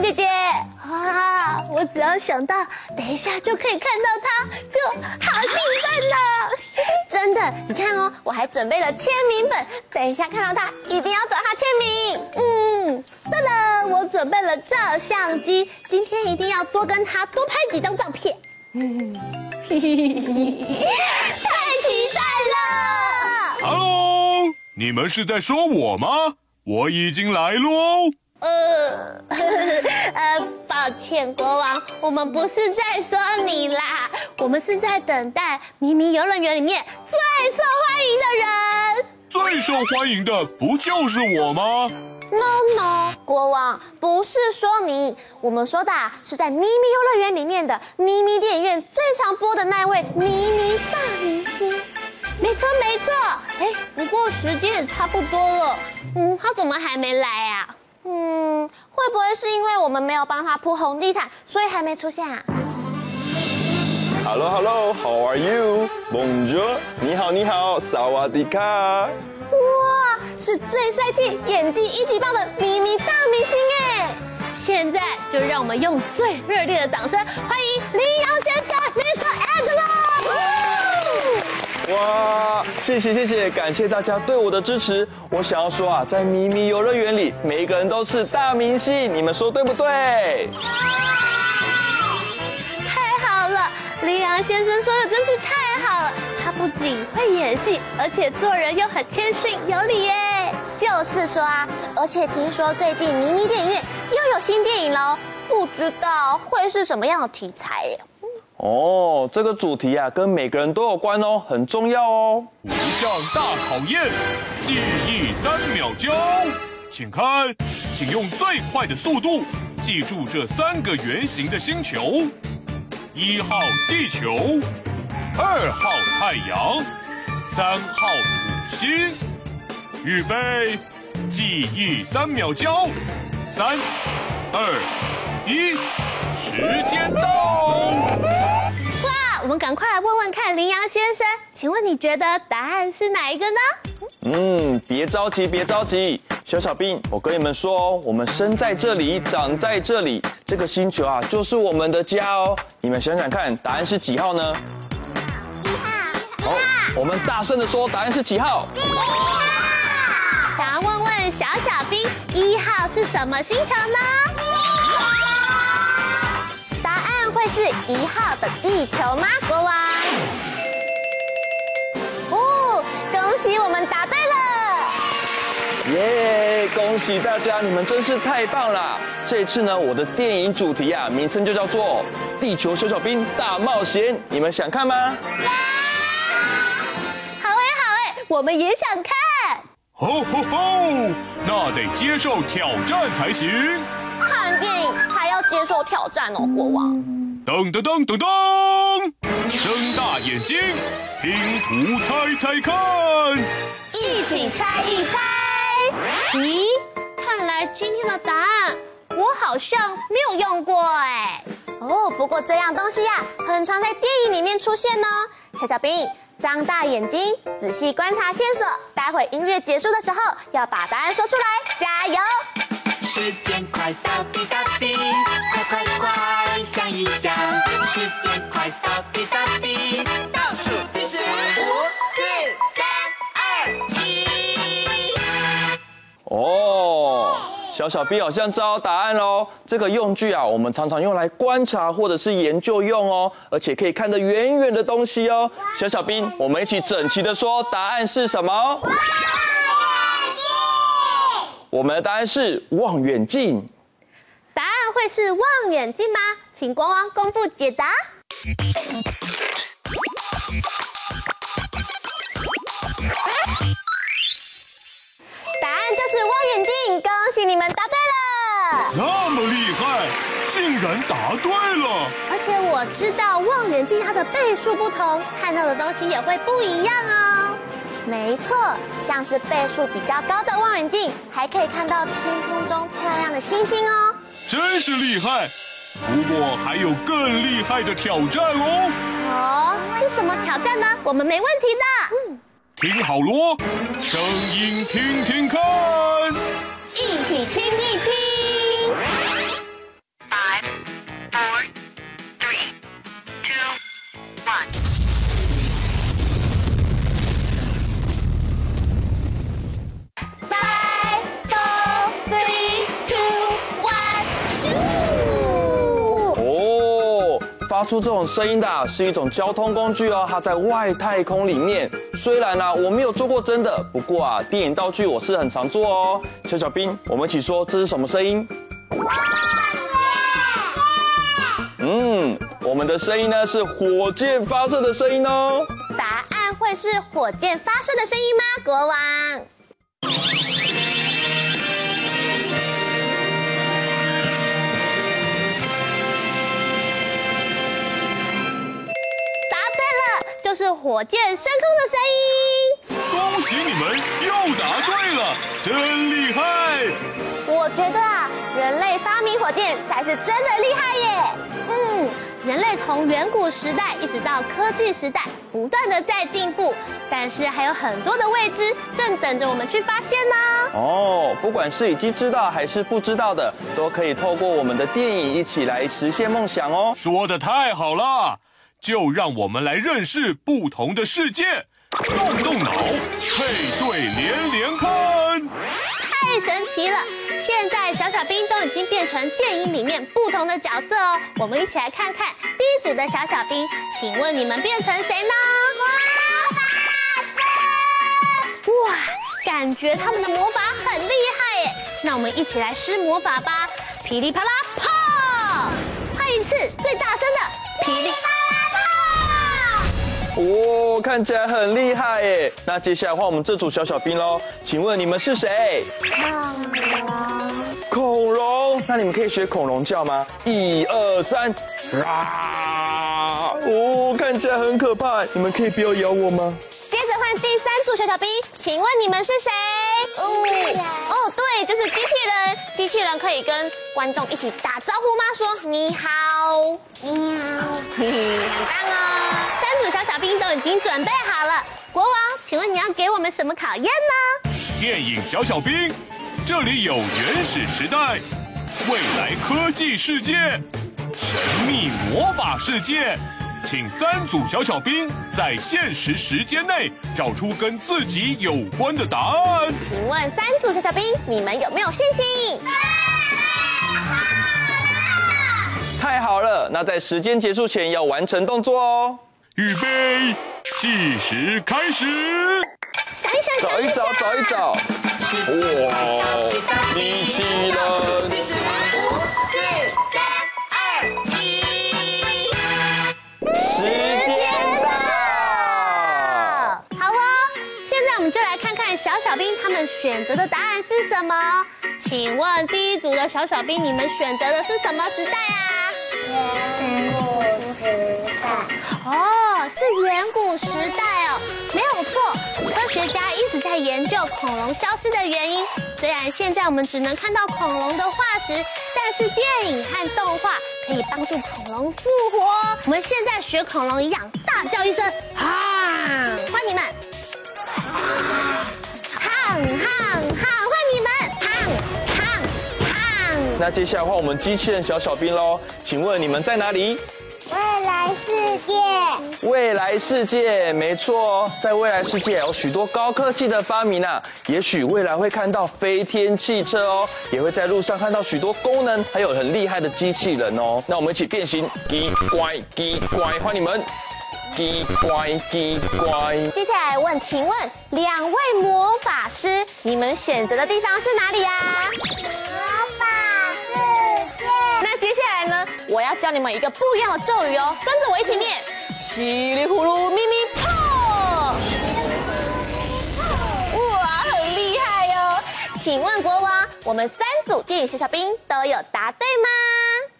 姐姐。啊，我只要想到等一下就可以看到她，就好兴奋呢。真的，你看哦，我还准备了签名本，等一下看到她一定要找她签名。嗯，对了，我准备了照相机，今天一定要多跟她多拍几张照片。嗯，嘿嘿嘿嘿，太期待了。Hello，你们是在说我吗？我已经来喽。呃，呃，抱歉，国王，我们不是在说你啦，我们是在等待秘密游乐园里面最受欢迎的人。最受欢迎的不就是我吗？No No，国王，不是说你，我们说的是在咪咪游乐园里面的咪咪电影院最常播的那位咪咪大明星。没错没错，哎，不过时间也差不多了，嗯，他怎么还没来啊？嗯，会不会是因为我们没有帮他铺红地毯，所以还没出现啊？Hello Hello，How are you？Bonjour，你好你好，萨瓦迪卡。哇，是最帅气、演技一级棒的咪咪大明星哎！现在就让我们用最热烈的掌声欢迎羚羊先生，Mr. Angelo。哇，谢谢谢谢，感谢大家对我的支持。我想要说啊，在迷你游乐园里，每一个人都是大明星，你们说对不对？太好了，羚羊先生说的真是太好了。他不仅会演戏，而且做人又很谦逊有礼耶。就是说啊，而且听说最近迷你电影院又有新电影喽，不知道会是什么样的题材耶。哦，这个主题啊，跟每个人都有关哦，很重要哦。图像大考验，记忆三秒交，请看，请用最快的速度记住这三个圆形的星球：一号地球，二号太阳，三号土星。预备，记忆三秒交，三、二、一。时间到！哇，我们赶快来问问看，羚羊先生，请问你觉得答案是哪一个呢？嗯，别着急，别着急，小小兵，我跟你们说，我们生在这里，长在这里，这个星球啊，就是我们的家哦。你们想想看，答案是几号呢？一号。好，我们大声的说，答案是几号？一号。想要问问小小兵，一号是什么星球呢？是一号的地球吗，国王？哦，恭喜我们答对了！耶，恭喜大家，你们真是太棒了！这次呢，我的电影主题啊，名称就叫做《地球小小兵大冒险》，你们想看吗？好哎，好哎，我们也想看。吼吼吼，那得接受挑战才行。看电影还要接受挑战哦，国王。噔噔噔噔噔，睁大眼睛，拼图猜猜看，一起猜一猜。咦，看来今天的答案我好像没有用过哎。哦，不过这样东西呀、啊，很常在电影里面出现呢。小小兵，张大眼睛，仔细观察线索，待会音乐结束的时候要把答案说出来，加油！时间快到，滴答滴，小小兵好像知道答案喽。这个用具啊，我们常常用来观察或者是研究用哦，而且可以看得远远的东西哦。小小兵，我们一起整齐的说，答案是什么？望远镜。我们的答案是望远镜。答案会是望远镜吗？请国王公布解答。是望远镜，恭喜你们答对了。那么厉害，竟然答对了！而且我知道望远镜它的倍数不同，看到的东西也会不一样哦。没错，像是倍数比较高的望远镜，还可以看到天空中漂亮的星星哦。真是厉害！不过还有更厉害的挑战哦。哦，是什么挑战呢？我们没问题的。嗯，听好啰，声音听听看，一起听一听。哦发出这种声音的是一种交通工具哦，它在外太空里面。虽然呢、我没有做过真的，不过啊，电影道具我是很常做哦。小小兵，我们一起说，这是什么声音？嗯，我们的声音呢是火箭发射的声音哦。答案会是火箭发射的声音吗，国王？火箭升空的声音。恭喜你们又答对了，真厉害！我觉得啊，人类发明火箭才是真的厉害耶。嗯，人类从远古时代一直到科技时代，不断的在进步，但是还有很多的未知正等着我们去发现呢。哦，不管是已经知道还是不知道的，都可以透过我们的电影一起来实现梦想哦。说的太好了。就让我们来认识不同的世界，动动脑，配对连连看，太神奇了！现在小小兵都已经变成电影里面不同的角色哦，我们一起来看看第一组的小小兵，请问你们变成谁呢？魔法师！哇，感觉他们的魔法很厉害耶！那我们一起来施魔法吧，噼里啪啦，砰！换一次，最大声的噼里。哦，看起来很厉害耶！那接下来换我们这组小小兵喽，请问你们是谁？恐龙。恐龙？那你们可以学恐龙叫吗？一二三，啊！哦，看起来很可怕，你们可以不要咬我吗？接着换第三组小小兵，请问你们是谁？哦，哦，对，就是机器人。机器人可以跟观众一起打招呼吗？说你好，你好，嘿嘿，很棒哦。三组小小兵都已经准备好了。国王，请问你要给我们什么考验呢？电影小小兵，这里有原始时代、未来科技世界、神秘魔法世界。请三组小小兵在限时时间内找出跟自己有关的答案。请问三组小小兵，你们有没有信心？太好了！那在时间结束前要完成动作哦。预备，计时开始。想一想，找一找，找一找。哇，机器人。他们选择的答案是什么？请问第一组的小小兵，你们选择的是什么时代啊？远古时代。哦，是远古时代哦，没有错。科学家一直在研究恐龙消失的原因。虽然现在我们只能看到恐龙的化石，但是电影和动画可以帮助恐龙复活。我们现在学恐龙一样，大叫一声“哈”，欢迎你们。哼哼哼，换你们！哼哼哼。那接下来换我们机器人小小兵喽，请问你们在哪里？未来世界。未来世界，没错，在未来世界有许多高科技的发明啊，也许未来会看到飞天汽车哦，也会在路上看到许多功能还有很厉害的机器人哦。那我们一起变形，奇怪奇怪，欢迎你们。奇怪奇怪，接下来问，请问两位魔法师，你们选择的地方是哪里呀？魔法世界。那接下来呢？我要教你们一个不一样的咒语哦，跟着我一起念：稀里呼噜咪咪破。哇，很厉害哟！请问国王，我们三组电影小小兵都有答对吗？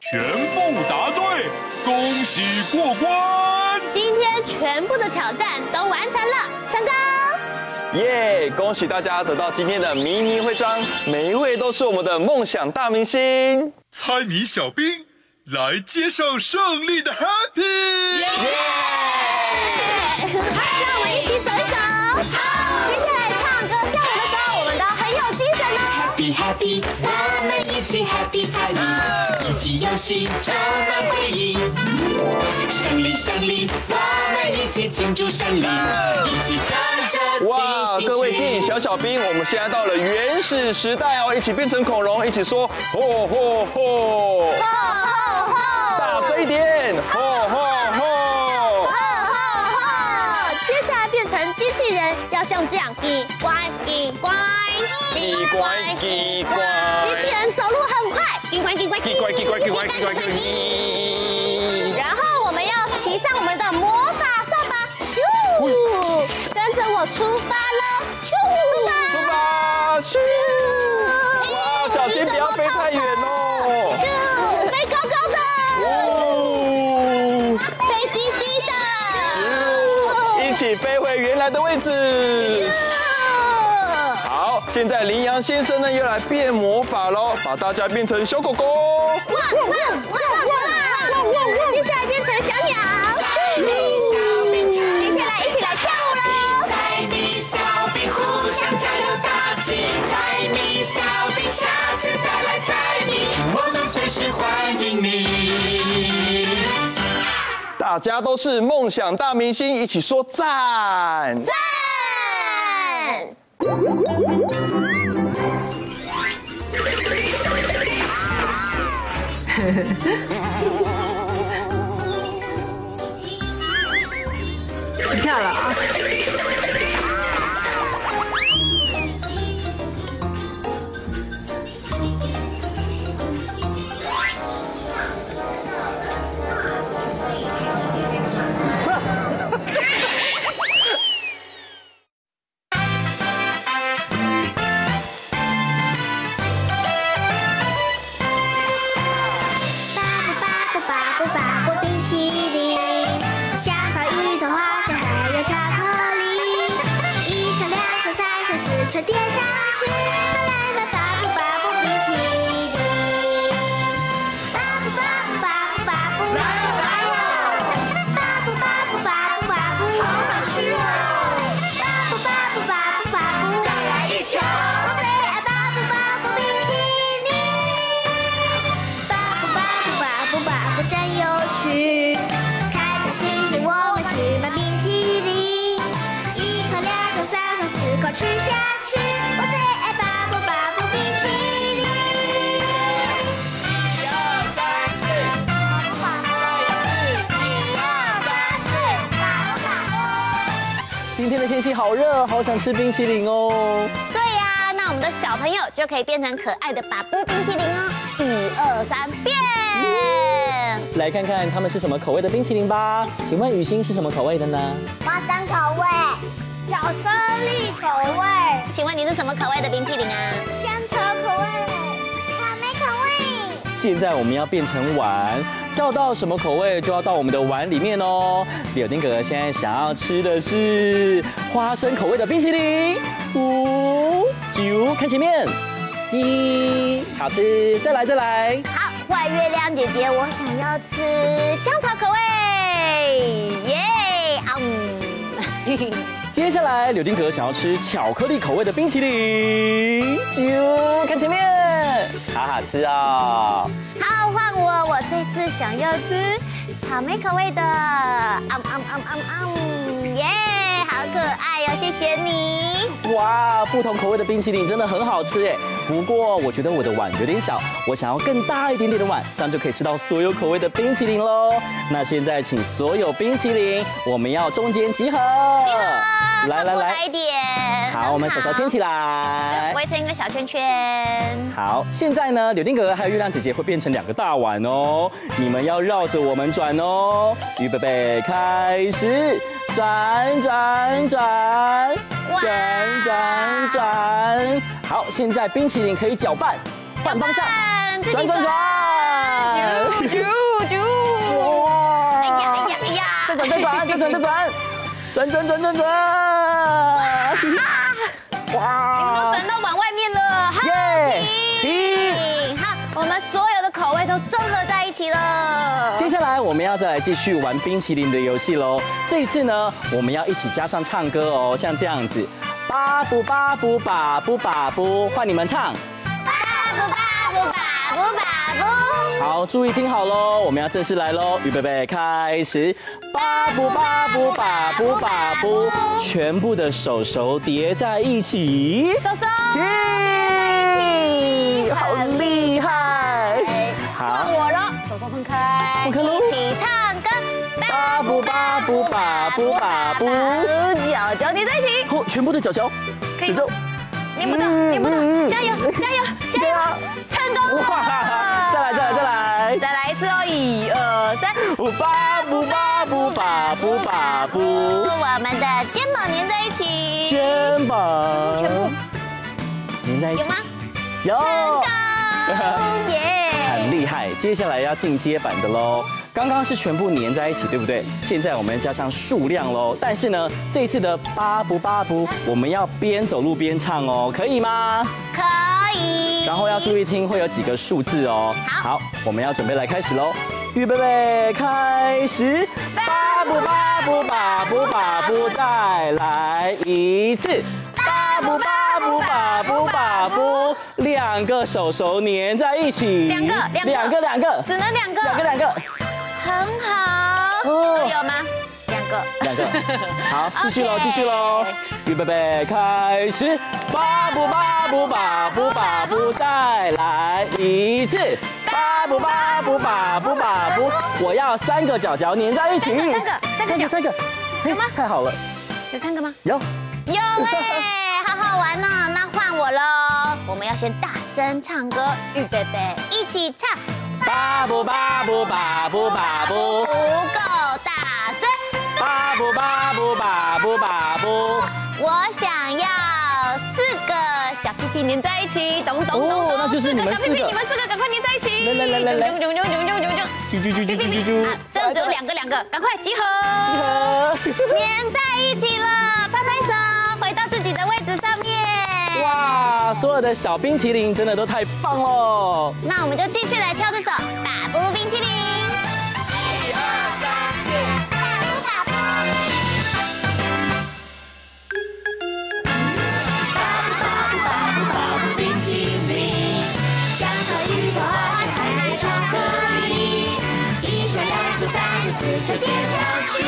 全部答对，恭喜过关！今天全部的挑战都完成了，成功！耶！恭喜大家得到今天的迷你徽章，每一位都是我们的梦想大明星。猜谜小兵来接受胜利的 Happy！耶！起 Happy 猜谜，一起游戏充满回忆。胜利胜利，我们一起庆祝胜利，一起唱着哇，各位电影小小兵，我们现在到了原始时代哦，一起变成恐龙，一起说吼吼吼！吼吼吼！大声一点！吼吼吼！吼吼吼！接下来变成机器人，要像这样，一关一乖一乖一乖。机器人走路很快，一乖一乖一乖一乖一乖一乖一然后我们要骑上我们的魔法扫把，咻！跟着我出发了，咻！出发！咻！哇，小心不要飞太远哦！咻！飞高高的，哦，飞低低的，一起飞回原来的位置。现在羚羊先生呢又来变魔法喽，把大家变成小狗狗。汪汪汪汪汪！接下来变成小鸟，接下来一起来跳舞喽！猜谜小兵互相加油打气，猜谜小兵下次再来猜谜，我们随时欢迎你。大家都是梦想大明星，一起说赞！赞！跳了啊！天气好热，好想吃冰淇淋哦。对呀、那我们的小朋友就可以变成可爱的巴布冰淇淋哦！一二三，变！来看看他们是什么口味的冰淇淋吧。请问雨欣是什么口味的呢？花生口味，巧克力口味，请问你是什么口味的冰淇淋啊？现在我们要变成碗，叫到什么口味就要到我们的碗里面哦。柳丁哥哥现在想要吃的是花生口味的冰淇淋。五九，看前面，一，好吃，再来再来。好，坏月亮姐姐，我想要吃香草口味，耶、啊嗯！接下来，柳丁哥想要吃巧克力口味的冰淇淋。九，看前面，好好吃哦。好，换我，我这次想要吃草莓口味的，嗯嗯嗯嗯嗯，耶，好可爱哟、谢谢你。哇，不同口味的冰淇淋真的很好吃哎。不过我觉得我的碗有点小，我想要更大一点点的碗，这样就可以吃到所有口味的冰淇淋喽。那现在请所有冰淇淋，我们要中间集合。来来来，来一点。好，我们手手牵起来，围成一个小圈圈。好，现在呢，柳丁哥哥还有月亮姐姐会变成两个大碗哦，你们要绕着我们转哦。预备备，开始。转转转，转转转。好，现在冰淇淋可以搅拌，换方向，转转转，啾啾啾！哇！哎呀哎呀哎呀！再转再转再转再转，转转转转转！哇！们要再来继续玩冰淇淋的游戏喽。这一次呢，我们要一起加上唱歌哦，像这样子，巴布巴布巴布巴布，换你们唱。巴布巴布巴布巴布。好，注意听好喽，我们要正式来喽，预备备，开始。巴布巴布巴布巴布，全部的手手叠在一起。手手。好厉害！好，我了，手手分开，一起唱歌。巴布巴布巴布，脚脚粘在一起。好，全部的脚脚，脚脚你不到，你不到，加油，加油，加油！成功！再来，再来，再来，再来一次哦！一二三，巴布巴布巴布巴布，我们的肩膀粘在一起，肩膀全部粘在一起，有吗？有，成功耶，很厉害。接下来要进阶版的喽。刚刚是全部粘在一起，对不对？现在我们要加上数量喽。但是呢，这一次的巴不巴不，我们要边走路边唱哦，可以吗？可以。然后要注意听，会有几个数字哦。好，好，我们要准备来开始喽。预备备，开始。巴不巴不巴不巴不，再来一次。巴布巴布巴布巴布，两个手手粘在一起。两个，两个，两个，只能两个。两个，两个。很好。都有吗？两个。两个。好，继续喽，继续喽。预备备，开始。巴布巴布巴布巴布，再来一次。巴布巴布巴布巴布，我要三个脚脚粘在一起。三个，三个，三个。有吗？太好了。有三个吗？有。有哎，好好玩呢。那换我喽。我们要先大声唱歌，预备备，一起唱。巴布巴布巴布巴布，不够大声。巴布巴布巴布巴布，我想要四个小屁屁粘在一起，咚咚咚咚。那就是你们四个。你们四个赶快粘在一起。来来来来来。啾啾啾啾啾啾啾。啾啾啾啾啾啾。好，这样只有两个两个，赶快集合。集合。粘在一起了，拍拍手，位置上面。哇，所有的小冰淇淋真的都太棒了。那我们就继续来跳这首巴布冰淇淋。一二三四，巴布巴布。巴布巴布巴布巴布冰淇淋，香草芋头花生还有巧克力，一下两下三下四下叠上去，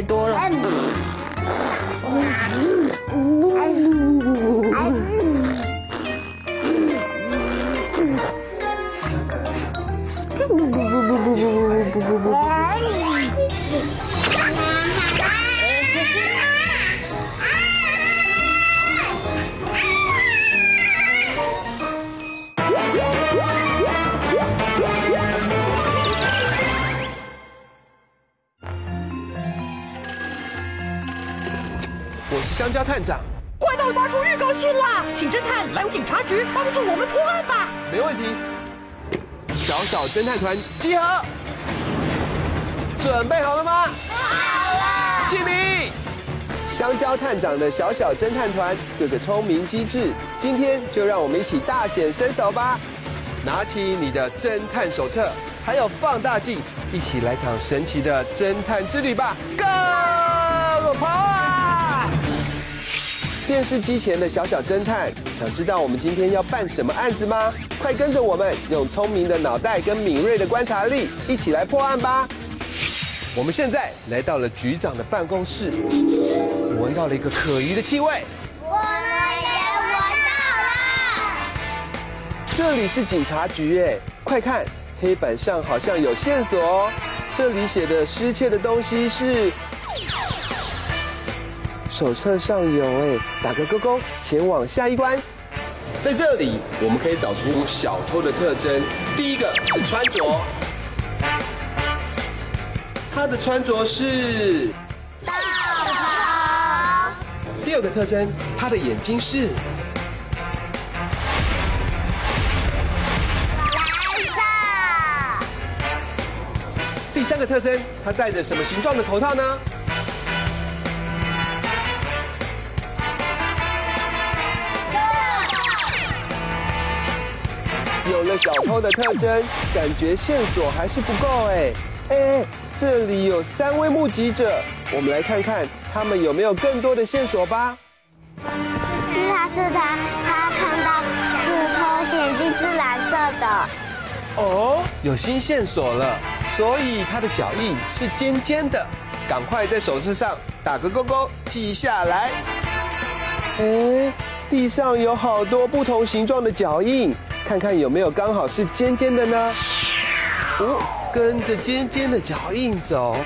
太多我是香蕉探长，怪盗发出预告信啦，请侦探来警察局帮助我们破案吧。没问题。小小侦探团集合，准备好了吗？好了敬礼！香蕉探长的小小侦探团有个聪明机智，今天就让我们一起大显身手吧！拿起你的侦探手册，还有放大镜，一起来场神奇的侦探之旅吧！Go，电视机前的小小侦探，想知道我们今天要办什么案子吗？快跟着我们，用聪明的脑袋跟敏锐的观察力，一起来破案吧！我们现在来到了局长的办公室，我闻到了一个可疑的气味。我们也闻到了。这里是警察局哎，快看，黑板上好像有线索哦。这里写的失窃的东西是，手册上有哎，打个勾勾，前往下一关。在这里，我们可以找出小偷的特征。第一个是穿着。他的穿着是道袍。第二个特征，他的眼睛是蓝色。第三个特征，他戴着什么形状的头套呢？有了小偷的特征，感觉线索还是不够哎哎。这里有三位目击者，我们来看看他们有没有更多的线索吧。是他是他，他看到小偷眼睛是蓝色的。哦，有新线索了，所以他的脚印是尖尖的，赶快在手册上打个勾勾，记下来。哎，地上有好多不同形状的脚印，看看有没有刚好是尖尖的呢？哦。跟着尖尖的脚印走，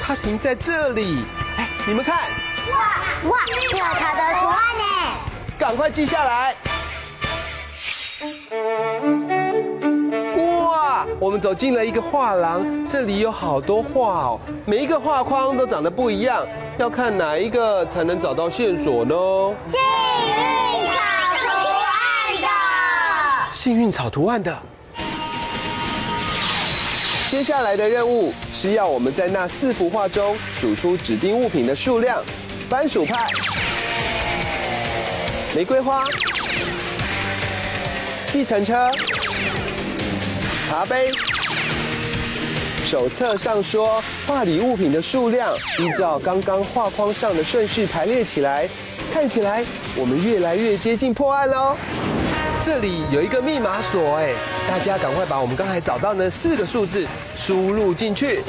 它停在这里。哎，你们看，哇哇，有它的图案呢！赶快记下来。哇，我们走进了一个画廊，这里有好多画哦，每一个画框都长得不一样，要看哪一个才能找到线索呢？幸运。幸运草图案的。接下来的任务是要我们在那四幅画中数出指定物品的数量：番薯派、玫瑰花、计程车、茶杯。手册上说，画里物品的数量依照刚刚画框上的顺序排列起来，看起来我们越来越接近破案喽。这里有一个密码锁，哎，大家赶快把我们刚才找到的四个数字输入进去。